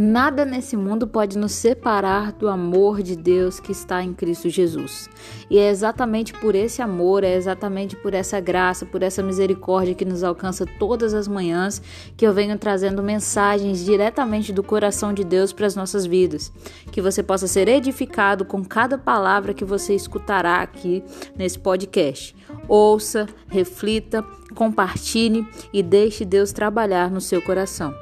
Nada nesse mundo pode nos separar do amor de Deus que está em Cristo Jesus. E é exatamente por esse amor, é exatamente por essa graça, por essa misericórdia que nos alcança todas as manhãs que eu venho trazendo mensagens diretamente do coração de Deus para as nossas vidas. Que você possa ser edificado com cada palavra que você escutará aqui nesse podcast. Ouça, reflita, compartilhe e deixe Deus trabalhar no seu coração.